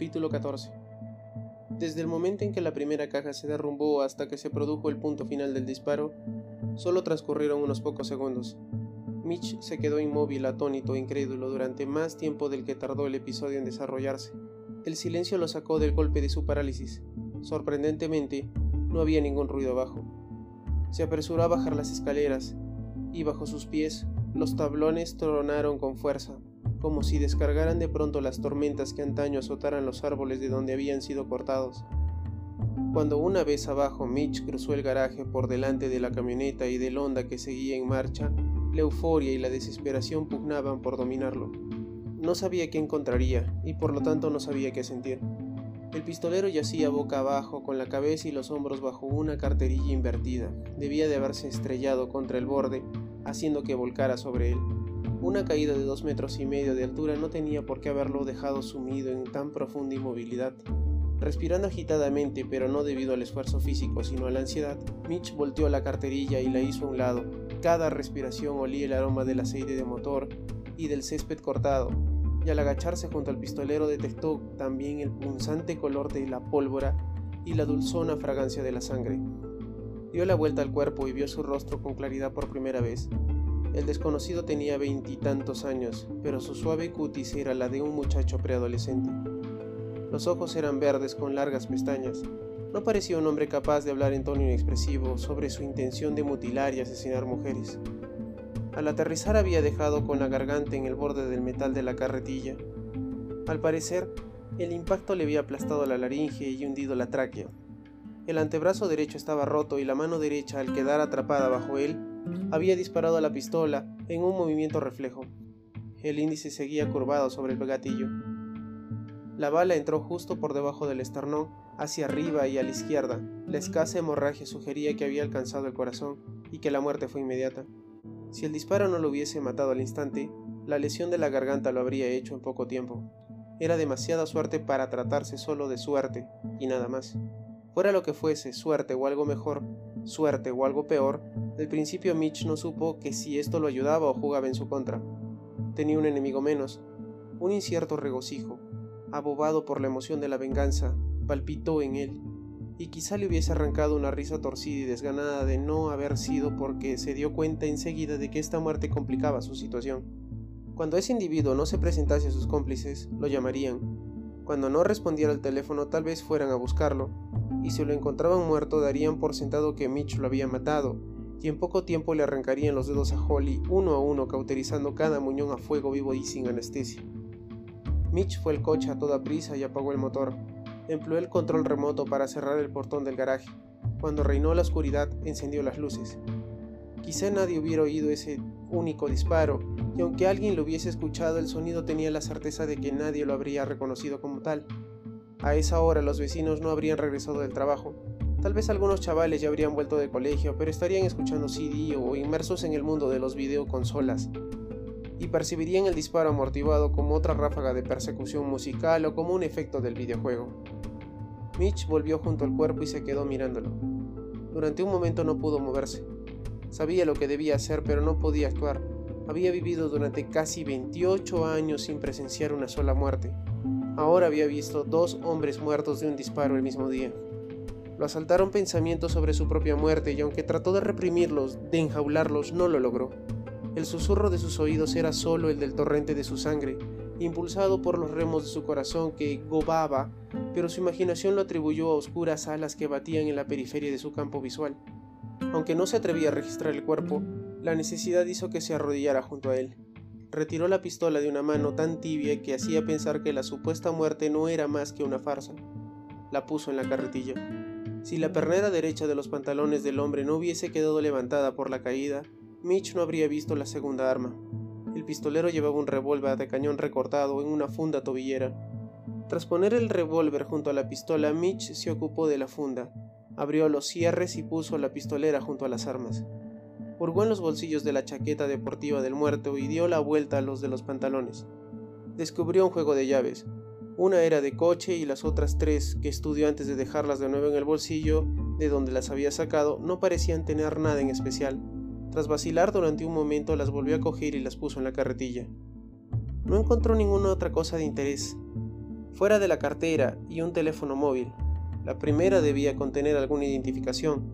Capítulo 14 Desde el momento en que la primera caja se derrumbó hasta que se produjo el punto final del disparo, solo transcurrieron unos pocos segundos. Mitch se quedó inmóvil, atónito e incrédulo durante más tiempo del que tardó el episodio en desarrollarse. El silencio lo sacó del golpe de su parálisis. Sorprendentemente, no había ningún ruido abajo. Se apresuró a bajar las escaleras, y bajo sus pies los tablones tronaron con fuerza, como si descargaran de pronto las tormentas que antaño azotaran los árboles de donde habían sido cortados. Cuando una vez abajo Mitch cruzó el garaje por delante de la camioneta y del Honda que seguía en marcha, la euforia y la desesperación pugnaban por dominarlo. No sabía qué encontraría y por lo tanto no sabía qué sentir. El pistolero yacía boca abajo, con la cabeza y los hombros bajo una carterilla invertida. Debía de haberse estrellado contra el borde, haciendo que volcara sobre él. Una caída de dos metros y medio de altura no tenía por qué haberlo dejado sumido en tan profunda inmovilidad. Respirando agitadamente, pero no debido al esfuerzo físico, sino a la ansiedad, Mitch volteó la carterilla y la hizo a un lado. Cada respiración olía el aroma del aceite de motor y del césped cortado, y al agacharse junto al pistolero detectó también el punzante color de la pólvora y la dulzona fragancia de la sangre. Dio la vuelta al cuerpo y vio su rostro con claridad por primera vez. El desconocido tenía veintitantos años, pero su suave cutis era la de un muchacho preadolescente. Los ojos eran verdes con largas pestañas. No parecía un hombre capaz de hablar en tono inexpresivo sobre su intención de mutilar y asesinar mujeres. Al aterrizar había dejado con la garganta en el borde del metal de la carretilla. Al parecer, el impacto le había aplastado la laringe y hundido la tráquea. El antebrazo derecho estaba roto y la mano derecha, al quedar atrapada bajo él, había disparado la pistola en un movimiento reflejo. El índice seguía curvado sobre el gatillo. La bala entró justo por debajo del esternón, hacia arriba y a la izquierda. La escasa hemorragia sugería que había alcanzado el corazón y que la muerte fue inmediata. Si el disparo no lo hubiese matado al instante, la lesión de la garganta lo habría hecho en poco tiempo. Era demasiada suerte para tratarse solo de suerte y nada más. Fuera lo que fuese, suerte o algo mejor, suerte o algo peor, del principio Mitch no supo que si esto lo ayudaba o jugaba en su contra. Tenía un enemigo menos, un incierto regocijo, abobado por la emoción de la venganza, palpitó en él, y quizá le hubiese arrancado una risa torcida y desganada de no haber sido porque se dio cuenta enseguida de que esta muerte complicaba su situación. Cuando ese individuo no se presentase a sus cómplices, lo llamarían. Cuando no respondiera al teléfono tal vez fueran a buscarlo, y si lo encontraban muerto darían por sentado que Mitch lo había matado, y en poco tiempo le arrancarían los dedos a Holly uno a uno cauterizando cada muñón a fuego vivo y sin anestesia. Mitch fue el coche a toda prisa y apagó el motor. Empleó el control remoto para cerrar el portón del garaje. Cuando reinó la oscuridad, encendió las luces. Quizá nadie hubiera oído ese único disparo, y aunque alguien lo hubiese escuchado, el sonido tenía la certeza de que nadie lo habría reconocido como tal. A esa hora los vecinos no habrían regresado del trabajo. Tal vez algunos chavales ya habrían vuelto del colegio, pero estarían escuchando CD o inmersos en el mundo de los videoconsolas y percibirían el disparo amortiguado como otra ráfaga de persecución musical o como un efecto del videojuego. Mitch volvió junto al cuerpo y se quedó mirándolo. Durante un momento no pudo moverse. Sabía lo que debía hacer, pero no podía actuar. Había vivido durante casi 28 años sin presenciar una sola muerte. Ahora había visto dos hombres muertos de un disparo el mismo día. Lo asaltaron pensamientos sobre su propia muerte y aunque trató de reprimirlos, de enjaularlos, no lo logró. El susurro de sus oídos era solo el del torrente de su sangre, impulsado por los remos de su corazón que gobaba, pero su imaginación lo atribuyó a oscuras alas que batían en la periferia de su campo visual. Aunque no se atrevía a registrar el cuerpo, la necesidad hizo que se arrodillara junto a él. Retiró la pistola de una mano tan tibia que hacía pensar que la supuesta muerte no era más que una farsa. La puso en la carretilla. Si la pernera derecha de los pantalones del hombre no hubiese quedado levantada por la caída, Mitch no habría visto la segunda arma. El pistolero llevaba un revólver de cañón recortado en una funda tobillera. Tras poner el revólver junto a la pistola, Mitch se ocupó de la funda, abrió los cierres y puso la pistolera junto a las armas. Hurgó en los bolsillos de la chaqueta deportiva del muerto y dio la vuelta a los de los pantalones. Descubrió un juego de llaves. Una era de coche y las otras tres, que estudió antes de dejarlas de nuevo en el bolsillo de donde las había sacado, no parecían tener nada en especial. Tras vacilar durante un momento las volvió a coger y las puso en la carretilla. No encontró ninguna otra cosa de interés. fuera de la cartera y un teléfono móvil. La primera debía contener alguna identificación.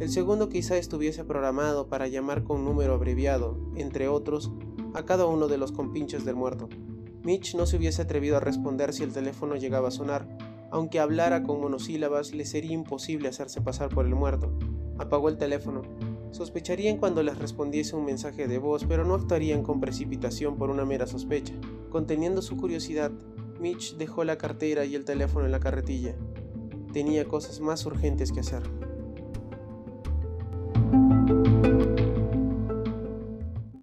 El segundo quizá estuviese programado para llamar con número abreviado, entre otros, a cada uno de los compinches del muerto. Mitch no se hubiese atrevido a responder si el teléfono llegaba a sonar. Aunque hablara con monosílabas, le sería imposible hacerse pasar por el muerto. Apagó el teléfono. Sospecharían cuando les respondiese un mensaje de voz, pero no actuarían con precipitación por una mera sospecha. Conteniendo su curiosidad, Mitch dejó la cartera y el teléfono en la carretilla. Tenía cosas más urgentes que hacer.